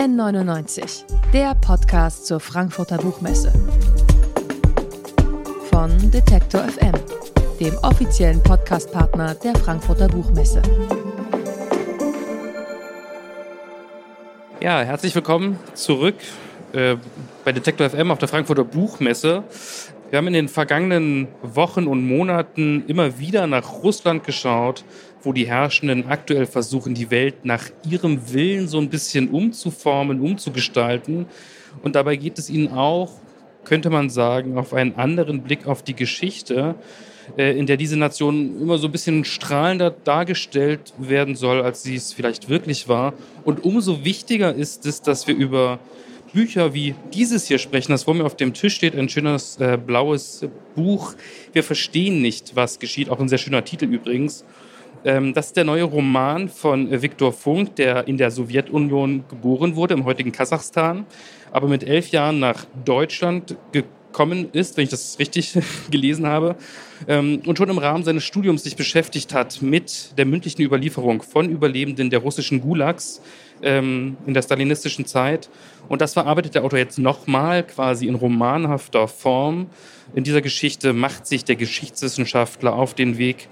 N99, der Podcast zur Frankfurter Buchmesse. Von Detektor FM, dem offiziellen Podcastpartner der Frankfurter Buchmesse. Ja, herzlich willkommen zurück äh, bei Detektor FM auf der Frankfurter Buchmesse. Wir haben in den vergangenen Wochen und Monaten immer wieder nach Russland geschaut, wo die Herrschenden aktuell versuchen, die Welt nach ihrem Willen so ein bisschen umzuformen, umzugestalten. Und dabei geht es ihnen auch, könnte man sagen, auf einen anderen Blick auf die Geschichte, äh, in der diese Nation immer so ein bisschen strahlender dargestellt werden soll, als sie es vielleicht wirklich war. Und umso wichtiger ist es, dass wir über Bücher wie dieses hier sprechen, das vor mir auf dem Tisch steht, ein schönes äh, blaues Buch. Wir verstehen nicht, was geschieht, auch ein sehr schöner Titel übrigens. Ähm, das ist der neue Roman von Viktor Funk, der in der Sowjetunion geboren wurde, im heutigen Kasachstan, aber mit elf Jahren nach Deutschland gekommen ist, wenn ich das richtig gelesen habe, ähm, und schon im Rahmen seines Studiums sich beschäftigt hat mit der mündlichen Überlieferung von Überlebenden der russischen Gulags ähm, in der stalinistischen Zeit. Und das verarbeitet der Autor jetzt nochmal quasi in romanhafter Form. In dieser Geschichte macht sich der Geschichtswissenschaftler auf den Weg,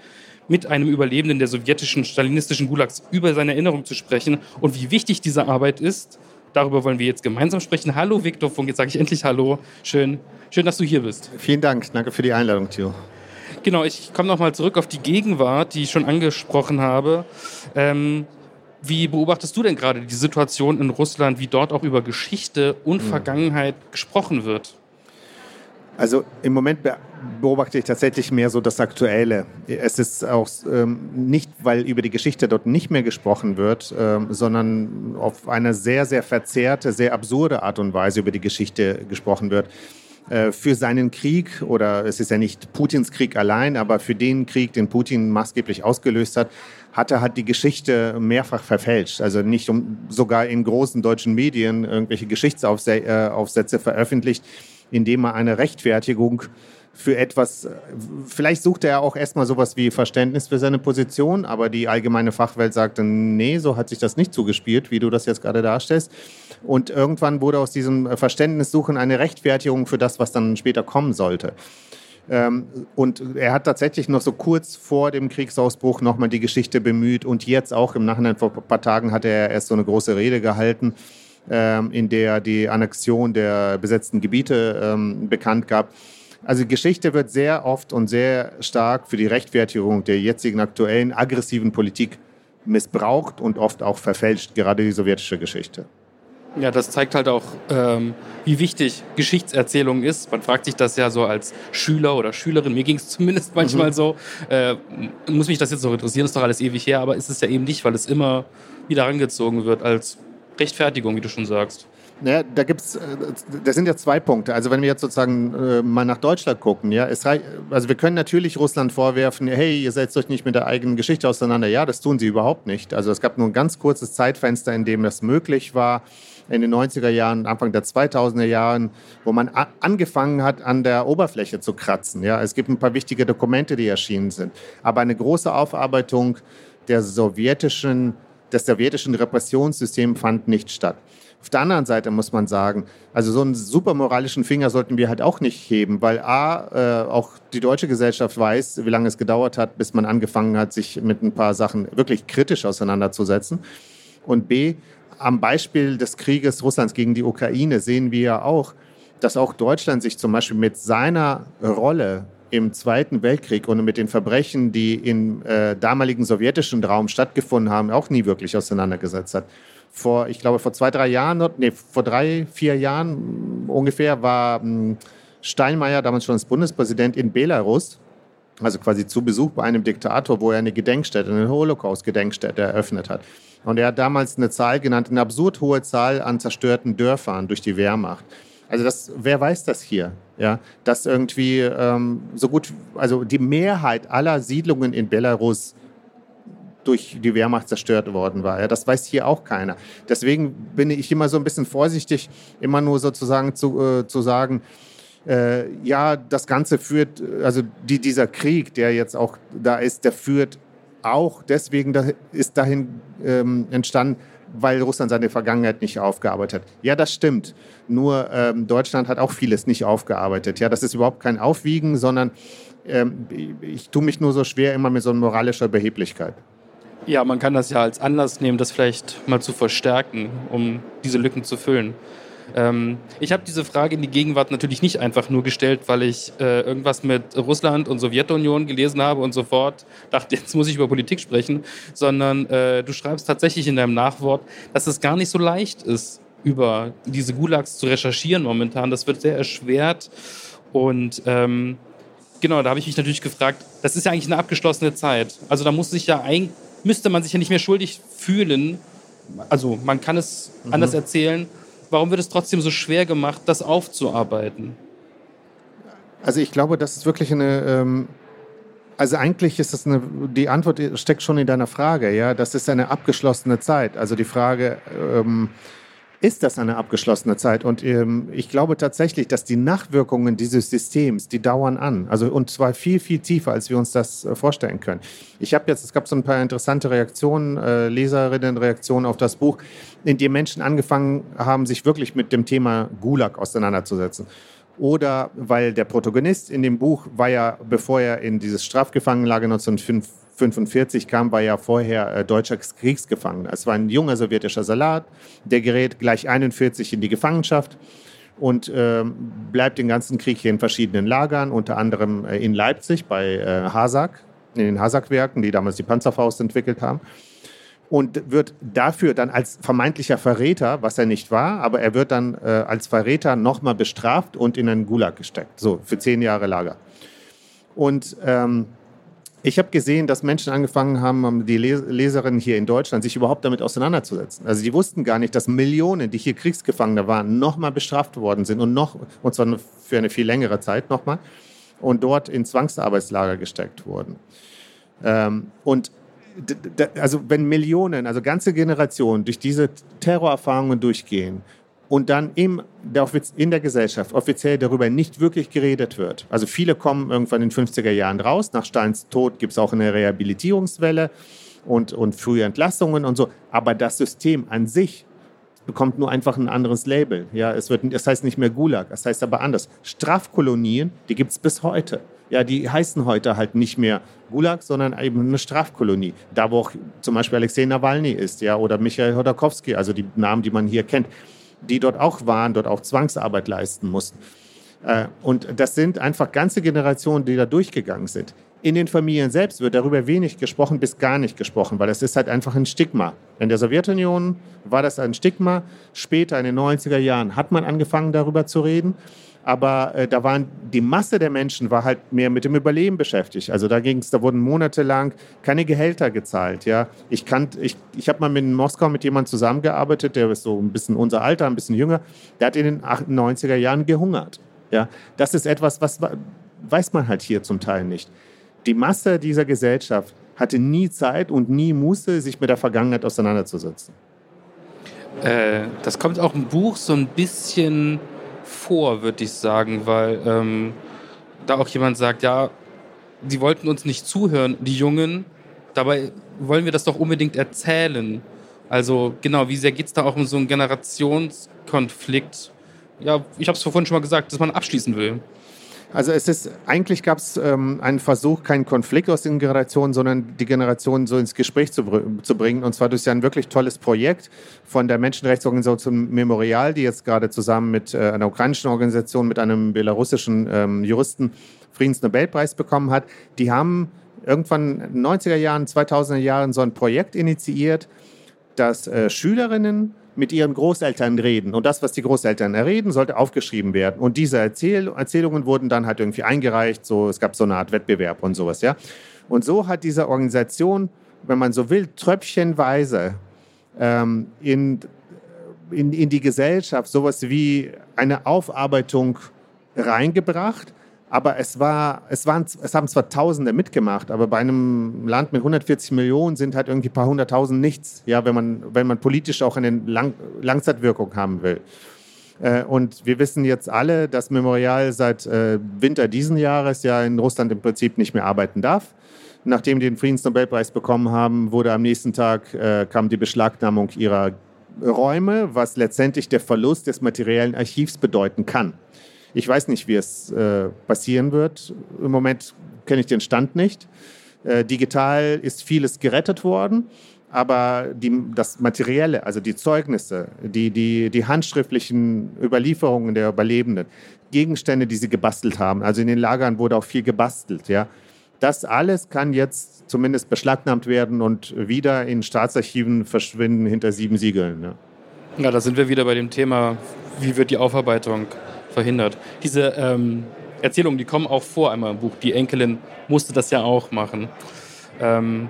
mit einem Überlebenden der sowjetischen stalinistischen Gulags über seine Erinnerung zu sprechen und wie wichtig diese Arbeit ist. Darüber wollen wir jetzt gemeinsam sprechen. Hallo Viktor Funk, jetzt sage ich endlich Hallo. Schön, schön, dass du hier bist. Vielen Dank, danke für die Einladung, Theo. Genau, ich komme nochmal zurück auf die Gegenwart, die ich schon angesprochen habe. Ähm, wie beobachtest du denn gerade die Situation in Russland, wie dort auch über Geschichte und hm. Vergangenheit gesprochen wird? Also im Moment beobachte ich tatsächlich mehr so das Aktuelle. Es ist auch ähm, nicht, weil über die Geschichte dort nicht mehr gesprochen wird, ähm, sondern auf eine sehr, sehr verzerrte, sehr absurde Art und Weise über die Geschichte gesprochen wird. Äh, für seinen Krieg, oder es ist ja nicht Putins Krieg allein, aber für den Krieg, den Putin maßgeblich ausgelöst hat, hat er hat die Geschichte mehrfach verfälscht. Also nicht um, sogar in großen deutschen Medien irgendwelche Geschichtsaufsätze äh, veröffentlicht, indem er eine Rechtfertigung für etwas, vielleicht sucht er auch erstmal sowas wie Verständnis für seine Position, aber die allgemeine Fachwelt sagte, nee, so hat sich das nicht zugespielt, wie du das jetzt gerade darstellst. Und irgendwann wurde aus diesem Verständnissuchen eine Rechtfertigung für das, was dann später kommen sollte. Ähm, und er hat tatsächlich noch so kurz vor dem Kriegsausbruch nochmal die Geschichte bemüht und jetzt auch im Nachhinein vor ein paar Tagen hat er erst so eine große Rede gehalten, ähm, in der er die Annexion der besetzten Gebiete ähm, bekannt gab. Also Geschichte wird sehr oft und sehr stark für die Rechtfertigung der jetzigen aktuellen aggressiven Politik missbraucht und oft auch verfälscht, gerade die sowjetische Geschichte. Ja, das zeigt halt auch, ähm, wie wichtig Geschichtserzählung ist. Man fragt sich das ja so als Schüler oder Schülerin, mir ging es zumindest manchmal mhm. so, äh, muss mich das jetzt noch interessieren, ist doch alles ewig her, aber ist es ja eben nicht, weil es immer wieder angezogen wird als Rechtfertigung, wie du schon sagst. Naja, da gibt's, äh, das sind ja zwei Punkte. Also wenn wir jetzt sozusagen äh, mal nach Deutschland gucken, ja, es reicht, also wir können natürlich Russland vorwerfen, hey, ihr setzt euch nicht mit der eigenen Geschichte auseinander. Ja, das tun sie überhaupt nicht. Also es gab nur ein ganz kurzes Zeitfenster, in dem das möglich war in den 90er Jahren, Anfang der 2000er Jahren, wo man angefangen hat, an der Oberfläche zu kratzen. Ja, es gibt ein paar wichtige Dokumente, die erschienen sind. Aber eine große Aufarbeitung der sowjetischen, des sowjetischen Repressionssystems fand nicht statt. Auf der anderen Seite muss man sagen, also so einen super moralischen Finger sollten wir halt auch nicht heben, weil A, äh, auch die deutsche Gesellschaft weiß, wie lange es gedauert hat, bis man angefangen hat, sich mit ein paar Sachen wirklich kritisch auseinanderzusetzen. Und B, am Beispiel des Krieges Russlands gegen die Ukraine sehen wir ja auch, dass auch Deutschland sich zum Beispiel mit seiner Rolle im Zweiten Weltkrieg und mit den Verbrechen, die im äh, damaligen sowjetischen Raum stattgefunden haben, auch nie wirklich auseinandergesetzt hat. Vor, ich glaube, vor zwei, drei Jahren, nee, vor drei, vier Jahren ungefähr war hm, Steinmeier, damals schon als Bundespräsident, in Belarus, also quasi zu Besuch bei einem Diktator, wo er eine Gedenkstätte, eine Holocaust-Gedenkstätte eröffnet hat. Und er hat damals eine Zahl genannt, eine absurd hohe Zahl an zerstörten Dörfern durch die Wehrmacht. Also das, wer weiß das hier? Ja, dass irgendwie ähm, so gut, also die Mehrheit aller Siedlungen in Belarus durch die Wehrmacht zerstört worden war. Ja, das weiß hier auch keiner. Deswegen bin ich immer so ein bisschen vorsichtig, immer nur sozusagen zu, äh, zu sagen, äh, ja, das Ganze führt, also die, dieser Krieg, der jetzt auch da ist, der führt auch deswegen da, ist dahin ähm, entstanden, weil Russland seine Vergangenheit nicht aufgearbeitet hat. Ja, das stimmt. Nur ähm, Deutschland hat auch vieles nicht aufgearbeitet. Ja, das ist überhaupt kein Aufwiegen, sondern ähm, ich tue mich nur so schwer immer mit so einer moralischer Beheblichkeit. Ja, man kann das ja als Anlass nehmen, das vielleicht mal zu verstärken, um diese Lücken zu füllen. Ähm, ich habe diese Frage in die Gegenwart natürlich nicht einfach nur gestellt, weil ich äh, irgendwas mit Russland und Sowjetunion gelesen habe und sofort dachte, jetzt muss ich über Politik sprechen, sondern äh, du schreibst tatsächlich in deinem Nachwort, dass es gar nicht so leicht ist, über diese Gulags zu recherchieren momentan. Das wird sehr erschwert und ähm, genau, da habe ich mich natürlich gefragt, das ist ja eigentlich eine abgeschlossene Zeit. Also da muss sich ja ein, müsste man sich ja nicht mehr schuldig fühlen. Also man kann es mhm. anders erzählen, warum wird es trotzdem so schwer gemacht, das aufzuarbeiten? Also ich glaube, das ist wirklich eine. Ähm, also eigentlich ist das eine. Die Antwort steckt schon in deiner Frage, ja. Das ist eine abgeschlossene Zeit. Also die Frage. Ähm, ist das eine abgeschlossene Zeit. Und ähm, ich glaube tatsächlich, dass die Nachwirkungen dieses Systems, die dauern an. Also und zwar viel, viel tiefer, als wir uns das äh, vorstellen können. Ich habe jetzt, es gab so ein paar interessante Reaktionen, äh, Leserinnenreaktionen auf das Buch, in dem Menschen angefangen haben, sich wirklich mit dem Thema Gulag auseinanderzusetzen oder weil der Protagonist in dem Buch war ja, bevor er in dieses Strafgefangenenlager 1905 1945 kam, war ja vorher äh, deutscher Kriegsgefangener. Es war ein junger sowjetischer Salat, der gerät gleich 41 in die Gefangenschaft und äh, bleibt den ganzen Krieg hier in verschiedenen Lagern, unter anderem äh, in Leipzig bei äh, Hasak, in den Hasak-Werken, die damals die Panzerfaust entwickelt haben. Und wird dafür dann als vermeintlicher Verräter, was er nicht war, aber er wird dann äh, als Verräter nochmal bestraft und in einen Gulag gesteckt, so für zehn Jahre Lager. Und ähm, ich habe gesehen, dass Menschen angefangen haben, die Leserinnen hier in Deutschland, sich überhaupt damit auseinanderzusetzen. Also die wussten gar nicht, dass Millionen, die hier Kriegsgefangene waren, nochmal bestraft worden sind und noch, und zwar für eine viel längere Zeit nochmal, und dort in Zwangsarbeitslager gesteckt wurden. Ähm, und also wenn Millionen, also ganze Generationen durch diese Terrorerfahrungen durchgehen, und dann im, in der Gesellschaft offiziell darüber nicht wirklich geredet wird. Also viele kommen irgendwann in den 50er Jahren raus. Nach Steins Tod gibt es auch eine Rehabilitierungswelle und, und frühe Entlassungen und so. Aber das System an sich bekommt nur einfach ein anderes Label. Ja, es wird, das heißt nicht mehr Gulag, das heißt aber anders. Strafkolonien, die gibt es bis heute. Ja, die heißen heute halt nicht mehr Gulag, sondern eben eine Strafkolonie. Da, wo auch zum Beispiel Alexei Nawalny ist, ja, oder Michael Hodorkowski, also die Namen, die man hier kennt die dort auch waren, dort auch Zwangsarbeit leisten mussten. Äh, und das sind einfach ganze Generationen, die da durchgegangen sind. In den Familien selbst wird darüber wenig gesprochen, bis gar nicht gesprochen, weil es ist halt einfach ein Stigma. In der Sowjetunion war das ein Stigma. Später in den 90er Jahren hat man angefangen, darüber zu reden aber äh, da waren die Masse der Menschen war halt mehr mit dem Überleben beschäftigt. Also da ging es, da wurden monatelang keine Gehälter gezahlt. Ja, ich kann, ich, ich habe mal in Moskau mit jemandem zusammengearbeitet, der ist so ein bisschen unser Alter, ein bisschen jünger. Der hat in den 90er Jahren gehungert. Ja, das ist etwas, was weiß man halt hier zum Teil nicht. Die Masse dieser Gesellschaft hatte nie Zeit und nie Muße, sich mit der Vergangenheit auseinanderzusetzen. Äh, das kommt auch im Buch so ein bisschen vor, würde ich sagen, weil ähm, da auch jemand sagt, ja, die wollten uns nicht zuhören, die Jungen, dabei wollen wir das doch unbedingt erzählen. Also genau, wie sehr geht es da auch um so einen Generationskonflikt? Ja, ich habe es vorhin schon mal gesagt, dass man abschließen will. Also es ist, eigentlich gab es ähm, einen Versuch, keinen Konflikt aus den Generationen, sondern die Generationen so ins Gespräch zu, zu bringen. Und zwar durch ein wirklich tolles Projekt von der Menschenrechtsorganisation Memorial, die jetzt gerade zusammen mit äh, einer ukrainischen Organisation, mit einem belarussischen ähm, Juristen Friedensnobelpreis bekommen hat. Die haben irgendwann in den 90er Jahren, 2000er Jahren so ein Projekt initiiert, dass äh, Schülerinnen mit ihren Großeltern reden. Und das, was die Großeltern reden, sollte aufgeschrieben werden. Und diese Erzähl Erzählungen wurden dann halt irgendwie eingereicht. So, es gab so eine Art Wettbewerb und sowas, ja. Und so hat diese Organisation, wenn man so will, tröpfchenweise ähm, in, in, in die Gesellschaft sowas wie eine Aufarbeitung reingebracht, aber es, war, es, waren, es haben zwar Tausende mitgemacht, aber bei einem Land mit 140 Millionen sind halt irgendwie ein paar hunderttausend nichts, ja, wenn, man, wenn man politisch auch eine Lang Langzeitwirkung haben will. Äh, und wir wissen jetzt alle, dass Memorial seit äh, Winter diesen Jahres ja in Russland im Prinzip nicht mehr arbeiten darf. nachdem die den Friedensnobelpreis bekommen haben, wurde am nächsten Tag äh, kam die Beschlagnahmung ihrer Räume, was letztendlich der Verlust des materiellen Archivs bedeuten kann. Ich weiß nicht, wie es äh, passieren wird. Im Moment kenne ich den Stand nicht. Äh, digital ist vieles gerettet worden, aber die, das Materielle, also die Zeugnisse, die, die, die handschriftlichen Überlieferungen der Überlebenden, Gegenstände, die sie gebastelt haben, also in den Lagern wurde auch viel gebastelt, ja. Das alles kann jetzt zumindest beschlagnahmt werden und wieder in Staatsarchiven verschwinden hinter sieben Siegeln. Ja, ja da sind wir wieder bei dem Thema, wie wird die Aufarbeitung verhindert. Diese ähm, Erzählungen, die kommen auch vor einmal im Buch. Die Enkelin musste das ja auch machen. Ähm,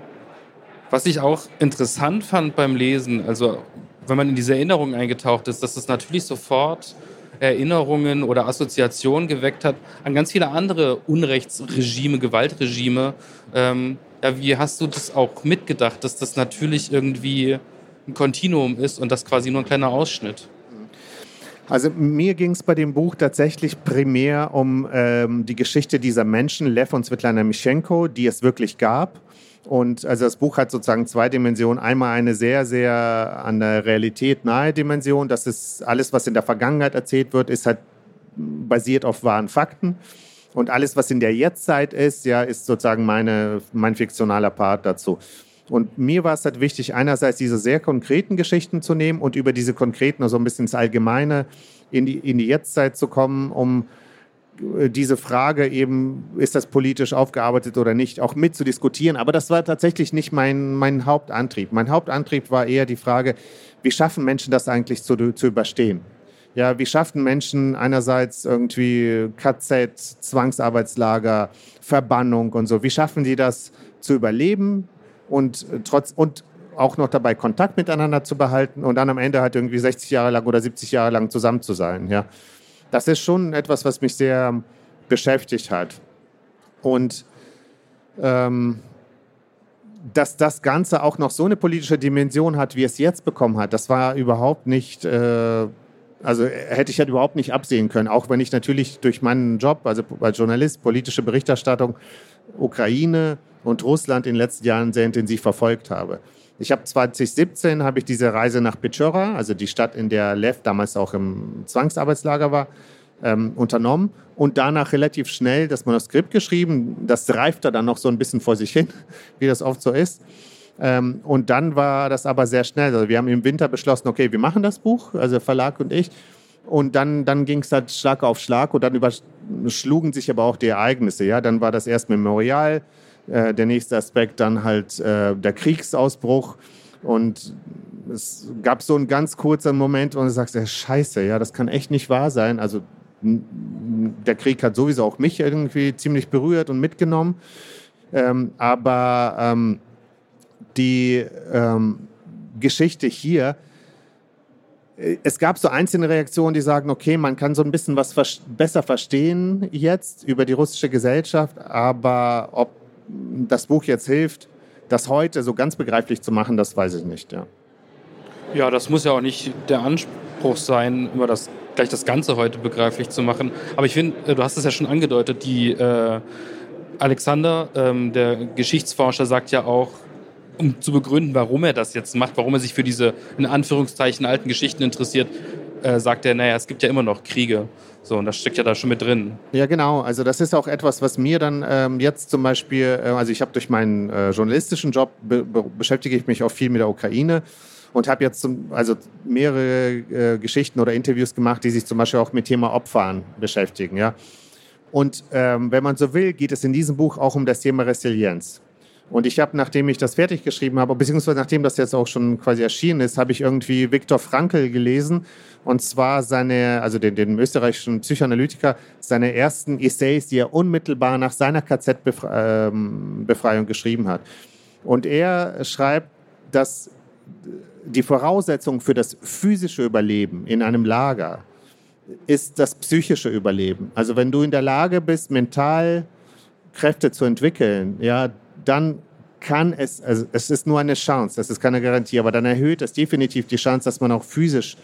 was ich auch interessant fand beim Lesen, also wenn man in diese Erinnerungen eingetaucht ist, dass es natürlich sofort Erinnerungen oder Assoziationen geweckt hat an ganz viele andere Unrechtsregime, Gewaltregime. Ähm, ja, wie hast du das auch mitgedacht, dass das natürlich irgendwie ein Kontinuum ist und das quasi nur ein kleiner Ausschnitt? Also mir ging es bei dem Buch tatsächlich primär um ähm, die Geschichte dieser Menschen, Lev und Svetlana Mischenko, die es wirklich gab. Und also das Buch hat sozusagen zwei Dimensionen. Einmal eine sehr, sehr an der Realität nahe Dimension. Das ist alles, was in der Vergangenheit erzählt wird, ist halt basiert auf wahren Fakten. Und alles, was in der Jetztzeit ist, ja, ist sozusagen meine, mein fiktionaler Part dazu. Und mir war es halt wichtig, einerseits diese sehr konkreten Geschichten zu nehmen und über diese konkreten, also ein bisschen ins Allgemeine, in die, in die Jetztzeit zu kommen, um äh, diese Frage eben, ist das politisch aufgearbeitet oder nicht, auch mitzudiskutieren. Aber das war tatsächlich nicht mein, mein Hauptantrieb. Mein Hauptantrieb war eher die Frage, wie schaffen Menschen das eigentlich zu, zu überstehen? Ja, wie schaffen Menschen einerseits irgendwie KZ, Zwangsarbeitslager, Verbannung und so, wie schaffen die das zu überleben, und äh, trotz und auch noch dabei Kontakt miteinander zu behalten und dann am Ende halt irgendwie 60 Jahre lang oder 70 Jahre lang zusammen zu sein. Ja, das ist schon etwas, was mich sehr beschäftigt hat. Und ähm, dass das Ganze auch noch so eine politische Dimension hat, wie es jetzt bekommen hat, das war überhaupt nicht, äh, also hätte ich halt überhaupt nicht absehen können. Auch wenn ich natürlich durch meinen Job, also als Journalist, politische Berichterstattung, Ukraine, und Russland in den letzten Jahren sehr intensiv verfolgt habe. Ich habe 2017 habe ich diese Reise nach Pechora, also die Stadt, in der Lev damals auch im Zwangsarbeitslager war, ähm, unternommen und danach relativ schnell das Manuskript geschrieben. Das reifte dann noch so ein bisschen vor sich hin, wie das oft so ist. Ähm, und dann war das aber sehr schnell. Also wir haben im Winter beschlossen, okay, wir machen das Buch, also Verlag und ich. Und dann, dann ging es halt Schlag auf Schlag und dann überschlugen sich aber auch die Ereignisse. Ja? Dann war das erst Memorial, äh, der nächste Aspekt dann halt äh, der Kriegsausbruch. Und es gab so einen ganz kurzen Moment, wo du sagst, ja, scheiße, ja, das kann echt nicht wahr sein. Also der Krieg hat sowieso auch mich irgendwie ziemlich berührt und mitgenommen. Ähm, aber ähm, die ähm, Geschichte hier, äh, es gab so einzelne Reaktionen, die sagen, okay, man kann so ein bisschen was besser verstehen jetzt über die russische Gesellschaft, aber ob das Buch jetzt hilft, das heute so ganz begreiflich zu machen, das weiß ich nicht. Ja, ja das muss ja auch nicht der Anspruch sein, immer das, gleich das Ganze heute begreiflich zu machen. Aber ich finde, äh, du hast es ja schon angedeutet, die äh, Alexander, ähm, der Geschichtsforscher, sagt ja auch, um zu begründen, warum er das jetzt macht, warum er sich für diese in Anführungszeichen alten Geschichten interessiert, äh, sagt er, naja, es gibt ja immer noch Kriege. So, und das steckt ja da schon mit drin. Ja, genau. Also das ist auch etwas, was mir dann ähm, jetzt zum Beispiel, äh, also ich habe durch meinen äh, journalistischen Job be beschäftige ich mich auch viel mit der Ukraine und habe jetzt zum, also mehrere äh, Geschichten oder Interviews gemacht, die sich zum Beispiel auch mit Thema Opfern beschäftigen. Ja? Und ähm, wenn man so will, geht es in diesem Buch auch um das Thema Resilienz. Und ich habe, nachdem ich das fertig geschrieben habe, beziehungsweise nachdem das jetzt auch schon quasi erschienen ist, habe ich irgendwie Viktor Frankl gelesen. Und zwar seine, also den, den österreichischen Psychoanalytiker, seine ersten Essays, die er unmittelbar nach seiner KZ-Befreiung geschrieben hat. Und er schreibt, dass die Voraussetzung für das physische Überleben in einem Lager ist das psychische Überleben. Also wenn du in der Lage bist, mental Kräfte zu entwickeln, ja, dann kann es, also es ist nur eine Chance, das ist keine Garantie, aber dann erhöht es definitiv die Chance, dass man auch physisch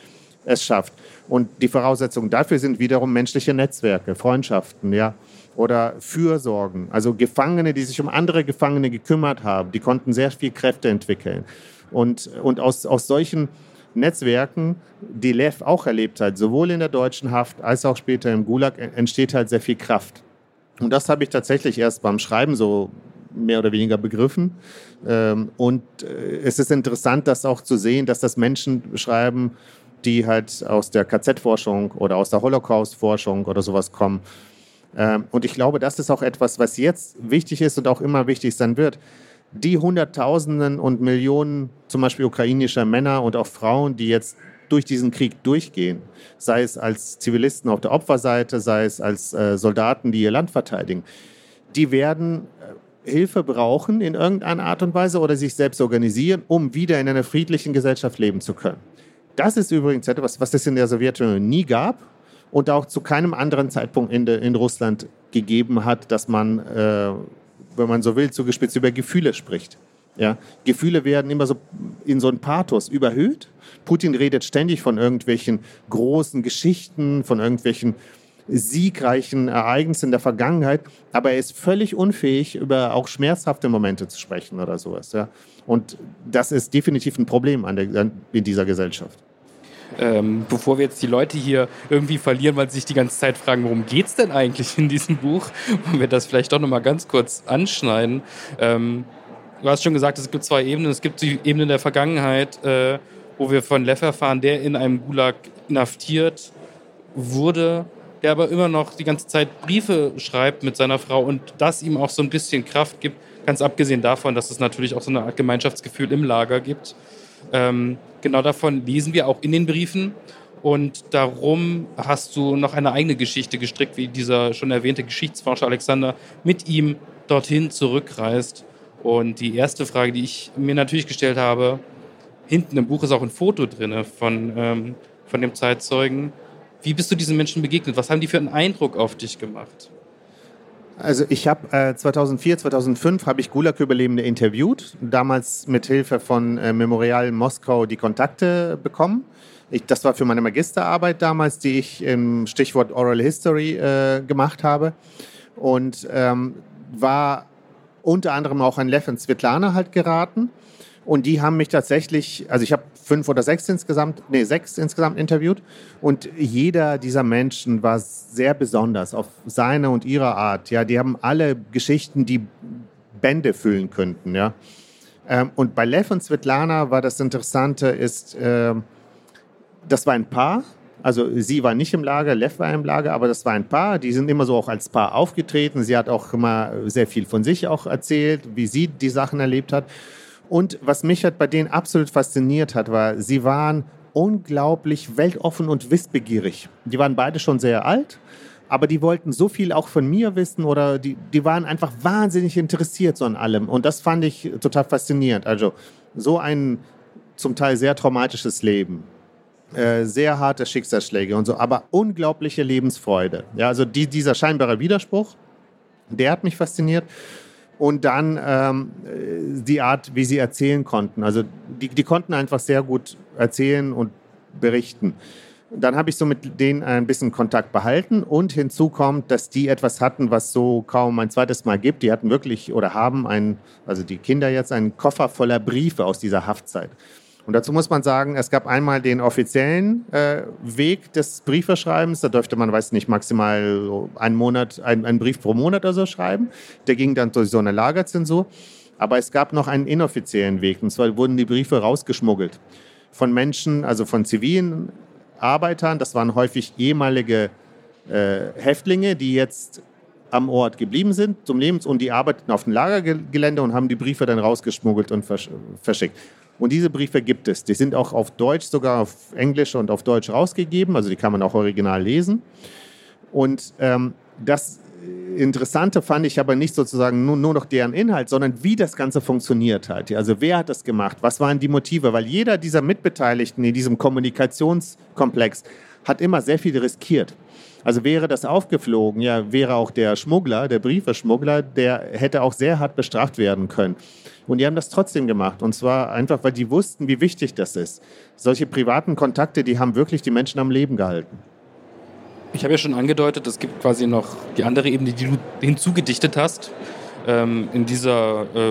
es schafft. Und die Voraussetzungen dafür sind wiederum menschliche Netzwerke, Freundschaften, ja. oder Fürsorgen. Also Gefangene, die sich um andere Gefangene gekümmert haben, die konnten sehr viel Kräfte entwickeln. Und, und aus, aus solchen Netzwerken, die Lev auch erlebt hat, sowohl in der deutschen Haft als auch später im Gulag, entsteht halt sehr viel Kraft. Und das habe ich tatsächlich erst beim Schreiben so mehr oder weniger begriffen. Ähm, und äh, es ist interessant, das auch zu sehen, dass das Menschen schreiben, die halt aus der KZ-Forschung oder aus der Holocaust-Forschung oder sowas kommen. Ähm, und ich glaube, das ist auch etwas, was jetzt wichtig ist und auch immer wichtig sein wird. Die Hunderttausenden und Millionen zum Beispiel ukrainischer Männer und auch Frauen, die jetzt durch diesen Krieg durchgehen, sei es als Zivilisten auf der Opferseite, sei es als äh, Soldaten, die ihr Land verteidigen, die werden Hilfe brauchen in irgendeiner Art und Weise oder sich selbst organisieren, um wieder in einer friedlichen Gesellschaft leben zu können. Das ist übrigens etwas, was es in der Sowjetunion nie gab und auch zu keinem anderen Zeitpunkt in, de, in Russland gegeben hat, dass man, äh, wenn man so will, zugespitzt über Gefühle spricht. Ja? Gefühle werden immer so in so ein Pathos überhöht. Putin redet ständig von irgendwelchen großen Geschichten, von irgendwelchen siegreichen Ereignissen der Vergangenheit, aber er ist völlig unfähig, über auch schmerzhafte Momente zu sprechen oder sowas. Ja? Und das ist definitiv ein Problem an der, in dieser Gesellschaft. Ähm, bevor wir jetzt die Leute hier irgendwie verlieren, weil sie sich die ganze Zeit fragen, worum geht es denn eigentlich in diesem Buch, wollen wir das vielleicht doch nochmal ganz kurz anschneiden. Ähm, du hast schon gesagt, es gibt zwei Ebenen. Es gibt die Ebene der Vergangenheit, äh, wo wir von Leff erfahren, der in einem Gulag inhaftiert wurde, der aber immer noch die ganze Zeit Briefe schreibt mit seiner Frau und das ihm auch so ein bisschen Kraft gibt, ganz abgesehen davon, dass es natürlich auch so eine Art Gemeinschaftsgefühl im Lager gibt. Ähm, genau davon lesen wir auch in den Briefen. Und darum hast du noch eine eigene Geschichte gestrickt, wie dieser schon erwähnte Geschichtsforscher Alexander mit ihm dorthin zurückreist. Und die erste Frage, die ich mir natürlich gestellt habe, hinten im Buch ist auch ein Foto drin von, ähm, von dem Zeitzeugen. Wie bist du diesen Menschen begegnet? Was haben die für einen Eindruck auf dich gemacht? Also ich habe äh, 2004, 2005 habe ich Gulag-Überlebende interviewt, damals mit Hilfe von äh, Memorial Moskau die Kontakte bekommen. Ich, das war für meine Magisterarbeit damals, die ich im Stichwort Oral History äh, gemacht habe und ähm, war unter anderem auch an und Svetlana halt geraten. Und die haben mich tatsächlich, also ich habe fünf oder sechs insgesamt, nee, sechs insgesamt interviewt. Und jeder dieser Menschen war sehr besonders auf seine und ihre Art. Ja, die haben alle Geschichten, die Bände füllen könnten. Ja. Ähm, und bei Lev und Svetlana war das Interessante, ist, äh, das war ein Paar. Also sie war nicht im Lager, Lev war im Lager, aber das war ein Paar. Die sind immer so auch als Paar aufgetreten. Sie hat auch immer sehr viel von sich auch erzählt, wie sie die Sachen erlebt hat. Und was mich halt bei denen absolut fasziniert hat, war, sie waren unglaublich weltoffen und wissbegierig. Die waren beide schon sehr alt, aber die wollten so viel auch von mir wissen oder die, die waren einfach wahnsinnig interessiert so an allem. Und das fand ich total faszinierend. Also so ein zum Teil sehr traumatisches Leben. Äh, sehr harte Schicksalsschläge und so, aber unglaubliche Lebensfreude. Ja, also die, dieser scheinbare Widerspruch, der hat mich fasziniert und dann ähm, die Art, wie sie erzählen konnten. Also die, die konnten einfach sehr gut erzählen und berichten. Dann habe ich so mit denen ein bisschen Kontakt behalten und hinzu kommt, dass die etwas hatten, was so kaum ein zweites Mal gibt. Die hatten wirklich oder haben ein, also die Kinder jetzt einen Koffer voller Briefe aus dieser Haftzeit. Und dazu muss man sagen, es gab einmal den offiziellen äh, Weg des Briefeschreibens. Da dürfte man, weiß nicht, maximal einen Monat, ein, einen Brief pro Monat oder so schreiben. Der ging dann durch so eine Lagerzensur. Aber es gab noch einen inoffiziellen Weg. Und zwar wurden die Briefe rausgeschmuggelt von Menschen, also von zivilen Arbeitern. Das waren häufig ehemalige äh, Häftlinge, die jetzt am Ort geblieben sind zum Lebens und die arbeiteten auf dem Lagergelände und haben die Briefe dann rausgeschmuggelt und versch verschickt. Und diese Briefe gibt es. Die sind auch auf Deutsch, sogar auf Englisch und auf Deutsch rausgegeben. Also die kann man auch original lesen. Und ähm, das Interessante fand ich aber nicht sozusagen nur, nur noch deren Inhalt, sondern wie das Ganze funktioniert hat. Also wer hat das gemacht? Was waren die Motive? Weil jeder dieser Mitbeteiligten in diesem Kommunikationskomplex hat immer sehr viel riskiert. Also wäre das aufgeflogen, ja, wäre auch der Schmuggler, der Briefeschmuggler, der hätte auch sehr hart bestraft werden können. Und die haben das trotzdem gemacht. Und zwar einfach, weil die wussten, wie wichtig das ist. Solche privaten Kontakte, die haben wirklich die Menschen am Leben gehalten. Ich habe ja schon angedeutet, es gibt quasi noch die andere Ebene, die du hinzugedichtet hast. Ähm, in, dieser, äh,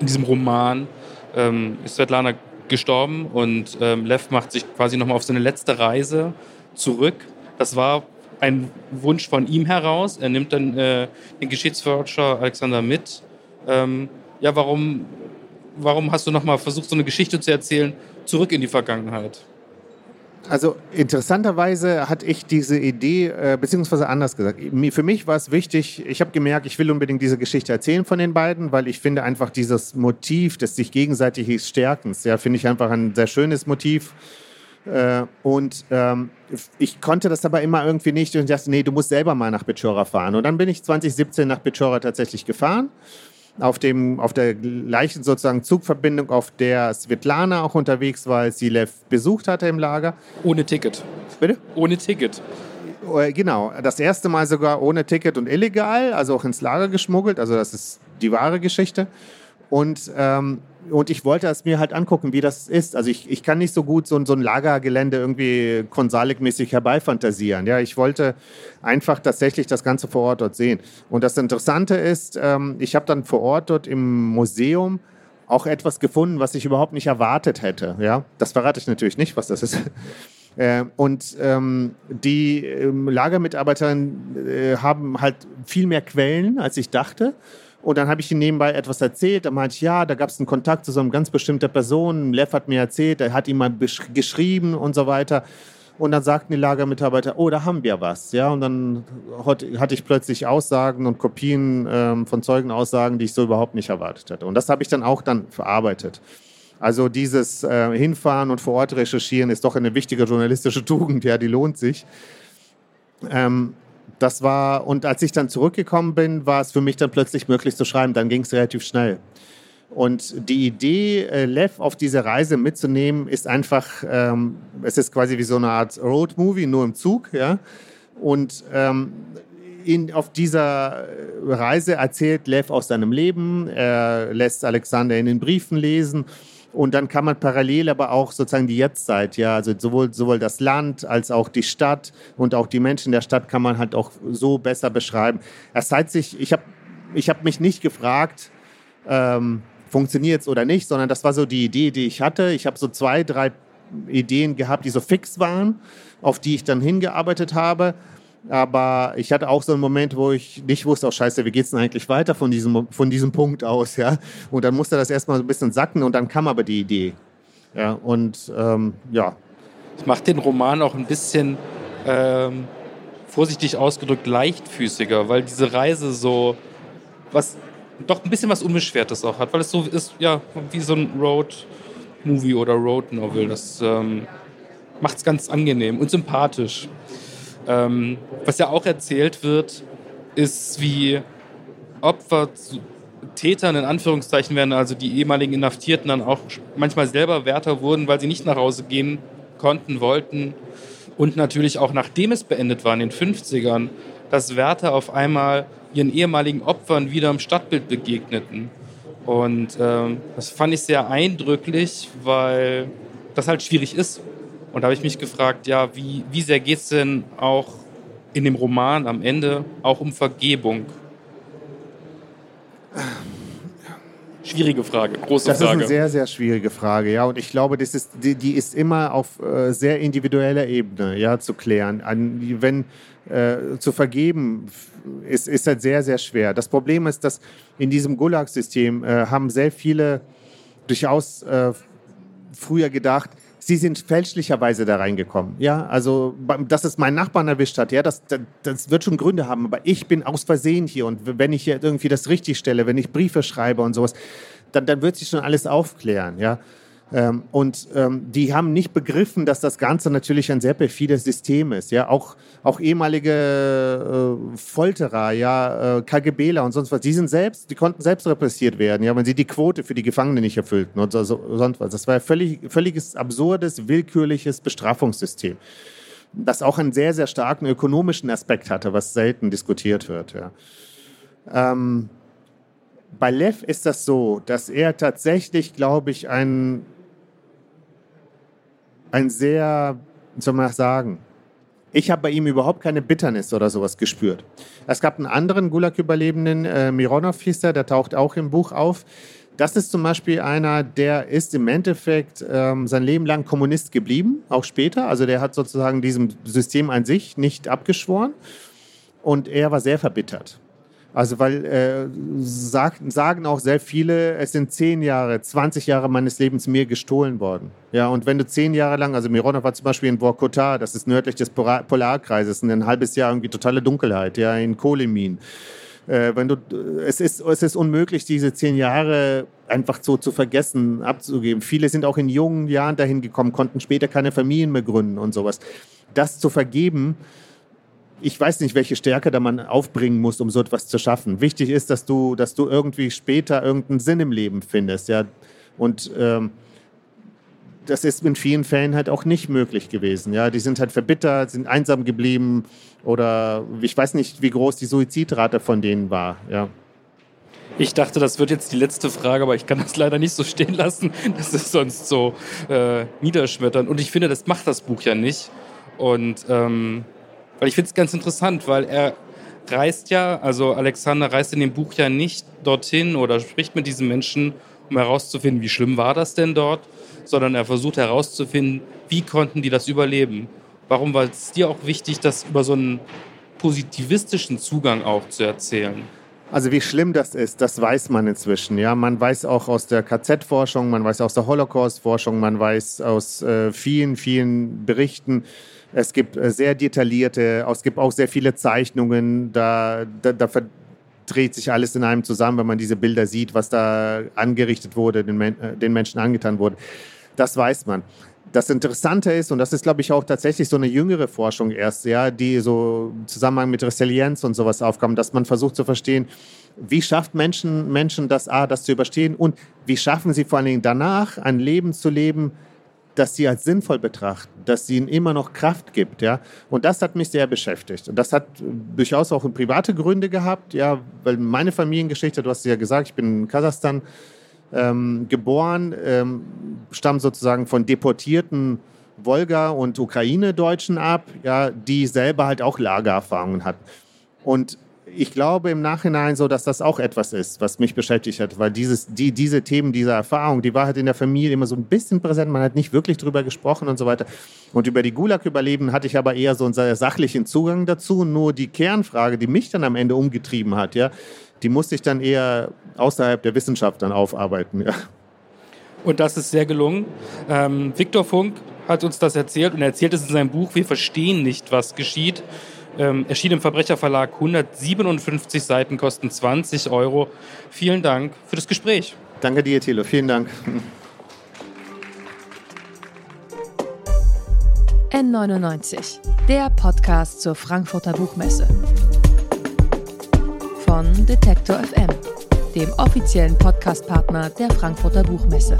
in diesem Roman ähm, ist Svetlana gestorben und ähm, Lev macht sich quasi nochmal auf seine letzte Reise zurück. Das war ein Wunsch von ihm heraus. Er nimmt dann äh, den Geschichtsforscher Alexander mit. Ähm, ja, warum, warum hast du nochmal versucht, so eine Geschichte zu erzählen, zurück in die Vergangenheit? Also interessanterweise hatte ich diese Idee, äh, beziehungsweise anders gesagt, für mich war es wichtig, ich habe gemerkt, ich will unbedingt diese Geschichte erzählen von den beiden, weil ich finde einfach dieses Motiv des sich gegenseitigen Stärkens, ja, finde ich einfach ein sehr schönes Motiv. Äh, und ähm, ich konnte das aber immer irgendwie nicht und dachte, nee, du musst selber mal nach Pechora fahren. Und dann bin ich 2017 nach Pechora tatsächlich gefahren auf, dem, auf der gleichen sozusagen Zugverbindung, auf der Svetlana auch unterwegs war, als sie Lev besucht hatte im Lager. Ohne Ticket. Bitte? Ohne Ticket. Äh, genau, das erste Mal sogar ohne Ticket und illegal, also auch ins Lager geschmuggelt. Also das ist die wahre Geschichte. Und ähm, und ich wollte es mir halt angucken, wie das ist. Also ich, ich kann nicht so gut so, so ein Lagergelände irgendwie Konsalik-mäßig herbeifantasieren. Ja, ich wollte einfach tatsächlich das Ganze vor Ort dort sehen. Und das Interessante ist, ähm, ich habe dann vor Ort dort im Museum auch etwas gefunden, was ich überhaupt nicht erwartet hätte. Ja, das verrate ich natürlich nicht, was das ist. Äh, und ähm, die ähm, Lagermitarbeiterinnen äh, haben halt viel mehr Quellen, als ich dachte. Und dann habe ich ihm nebenbei etwas erzählt. Da meinte ich, ja, da gab es einen Kontakt zu so einer ganz bestimmten Person. Lev hat mir erzählt, er hat ihm mal geschrieben und so weiter. Und dann sagten die Lagermitarbeiter, oh, da haben wir was. Ja, und dann hatte ich plötzlich Aussagen und Kopien ähm, von Zeugenaussagen, die ich so überhaupt nicht erwartet hatte. Und das habe ich dann auch dann verarbeitet. Also dieses äh, Hinfahren und vor Ort recherchieren ist doch eine wichtige journalistische Tugend, ja, die lohnt sich. Ähm, das war, und als ich dann zurückgekommen bin, war es für mich dann plötzlich möglich zu schreiben. Dann ging es relativ schnell. Und die Idee, äh, Lev auf diese Reise mitzunehmen, ist einfach, ähm, es ist quasi wie so eine Art Road-Movie, nur im Zug. Ja? Und ähm, in, auf dieser Reise erzählt Lev aus seinem Leben, er lässt Alexander in den Briefen lesen und dann kann man parallel aber auch sozusagen die Jetztzeit, ja, also sowohl, sowohl das Land als auch die Stadt und auch die Menschen der Stadt kann man halt auch so besser beschreiben. Es zeigt sich, ich habe ich hab mich nicht gefragt, ähm, funktioniert es oder nicht, sondern das war so die Idee, die ich hatte. Ich habe so zwei, drei Ideen gehabt, die so fix waren, auf die ich dann hingearbeitet habe. Aber ich hatte auch so einen Moment, wo ich nicht wusste, oh scheiße, wie geht es denn eigentlich weiter von diesem, von diesem Punkt aus, ja. Und dann musste das erstmal so ein bisschen sacken und dann kam aber die Idee. Ja, und ähm, ja. Es macht den Roman auch ein bisschen, ähm, vorsichtig ausgedrückt, leichtfüßiger, weil diese Reise so was, doch ein bisschen was Unbeschwertes auch hat, weil es so ist, ja, wie so ein Road-Movie oder Road-Novel. Das ähm, macht es ganz angenehm und sympathisch. Ähm, was ja auch erzählt wird, ist, wie Opfer zu Tätern in Anführungszeichen werden, also die ehemaligen Inhaftierten dann auch manchmal selber Wärter wurden, weil sie nicht nach Hause gehen konnten, wollten. Und natürlich auch nachdem es beendet war in den 50ern, dass Wärter auf einmal ihren ehemaligen Opfern wieder im Stadtbild begegneten. Und ähm, das fand ich sehr eindrücklich, weil das halt schwierig ist. Und da habe ich mich gefragt, ja, wie, wie sehr geht es denn auch in dem Roman am Ende auch um Vergebung? Schwierige Frage, große das Frage. Das ist eine sehr, sehr schwierige Frage, ja. Und ich glaube, das ist, die, die ist immer auf äh, sehr individueller Ebene ja, zu klären. An, wenn äh, zu vergeben ist, ist halt sehr, sehr schwer. Das Problem ist, dass in diesem Gulag-System äh, haben sehr viele durchaus äh, früher gedacht, Sie sind fälschlicherweise da reingekommen. Ja, also, dass es meinen Nachbarn erwischt hat, ja, das, das, das, wird schon Gründe haben. Aber ich bin aus Versehen hier und wenn ich hier irgendwie das richtig stelle, wenn ich Briefe schreibe und sowas, dann, dann wird sich schon alles aufklären. Ja, ähm, und ähm, die haben nicht begriffen, dass das Ganze natürlich ein sehr perfides System ist. Ja, auch, auch ehemalige äh, Folterer, ja, äh, KGBler und sonst was, die sind selbst, die konnten selbst repressiert werden, ja, wenn sie die Quote für die Gefangenen nicht erfüllten und so, so, sonst was. Das war ein völlig, völliges absurdes, willkürliches Bestrafungssystem das auch einen sehr, sehr starken ökonomischen Aspekt hatte, was selten diskutiert wird. Ja. Ähm, bei Lev ist das so, dass er tatsächlich, glaube ich, ein ein sehr, wie soll man sagen, Ich habe bei ihm überhaupt keine Bitternis oder sowas gespürt. Es gab einen anderen Gulag-Überlebenden, äh, Mironov hieß der, der taucht auch im Buch auf. Das ist zum Beispiel einer, der ist im Endeffekt ähm, sein Leben lang Kommunist geblieben, auch später. Also der hat sozusagen diesem System an sich nicht abgeschworen. Und er war sehr verbittert. Also weil äh, sag, sagen auch sehr viele, es sind zehn Jahre, 20 Jahre meines Lebens mir gestohlen worden. Ja, und wenn du zehn Jahre lang, also Mironov war zum Beispiel in Vorkota, das ist nördlich des Polarkreises, ein halbes Jahr irgendwie totale Dunkelheit, ja, in Kohleminen. Äh, wenn du, es, ist, es ist unmöglich, diese zehn Jahre einfach so zu vergessen, abzugeben. Viele sind auch in jungen Jahren dahin gekommen, konnten später keine Familien mehr gründen und sowas. Das zu vergeben, ich weiß nicht, welche Stärke da man aufbringen muss, um so etwas zu schaffen. Wichtig ist, dass du, dass du irgendwie später irgendeinen Sinn im Leben findest, ja. Und ähm, das ist in vielen Fällen halt auch nicht möglich gewesen. Ja, die sind halt verbittert, sind einsam geblieben oder ich weiß nicht, wie groß die Suizidrate von denen war. Ja. Ich dachte, das wird jetzt die letzte Frage, aber ich kann das leider nicht so stehen lassen. Das ist sonst so äh, niederschmetternd. Und ich finde, das macht das Buch ja nicht. Und ähm, weil ich finde es ganz interessant, weil er reist ja, also Alexander reist in dem Buch ja nicht dorthin oder spricht mit diesen Menschen, um herauszufinden, wie schlimm war das denn dort, sondern er versucht herauszufinden, wie konnten die das überleben. Warum war es dir auch wichtig, das über so einen positivistischen Zugang auch zu erzählen? Also wie schlimm das ist, das weiß man inzwischen. Ja, man weiß auch aus der KZ-Forschung, man weiß aus der Holocaust-Forschung, man weiß aus äh, vielen, vielen Berichten, es gibt äh, sehr detaillierte, es gibt auch sehr viele Zeichnungen. Da, da, da dreht sich alles in einem zusammen, wenn man diese Bilder sieht, was da angerichtet wurde, den, äh, den Menschen angetan wurde. Das weiß man. Das Interessante ist, und das ist, glaube ich, auch tatsächlich so eine jüngere Forschung erst, ja, die so im Zusammenhang mit Resilienz und sowas aufkommt, dass man versucht zu verstehen, wie schafft Menschen, Menschen das, A, das zu überstehen und wie schaffen sie vor allen Dingen danach ein Leben zu leben, dass sie als sinnvoll betrachten, dass sie ihnen immer noch Kraft gibt, ja. Und das hat mich sehr beschäftigt. Und das hat durchaus auch private Gründe gehabt, ja, weil meine Familiengeschichte, du hast ja gesagt, ich bin in Kasachstan ähm, geboren, ähm, stammt sozusagen von deportierten Wolga- und Ukraine-Deutschen ab, ja, die selber halt auch Lagererfahrungen hatten. Und ich glaube im Nachhinein so, dass das auch etwas ist, was mich beschäftigt hat, weil dieses, die, diese Themen, diese Erfahrung, die war halt in der Familie immer so ein bisschen präsent, man hat nicht wirklich drüber gesprochen und so weiter. Und über die Gulag-Überleben hatte ich aber eher so einen sehr sachlichen Zugang dazu. Nur die Kernfrage, die mich dann am Ende umgetrieben hat, ja, die musste ich dann eher außerhalb der Wissenschaft dann aufarbeiten. Ja. Und das ist sehr gelungen. Ähm, Viktor Funk hat uns das erzählt und er erzählt es in seinem Buch Wir verstehen nicht, was geschieht. Ähm, erschien im Verbrecherverlag 157 Seiten, kosten 20 Euro. Vielen Dank für das Gespräch. Danke dir, Thilo. Vielen Dank. N99, der Podcast zur Frankfurter Buchmesse. Von Detektor FM, dem offiziellen Podcastpartner der Frankfurter Buchmesse.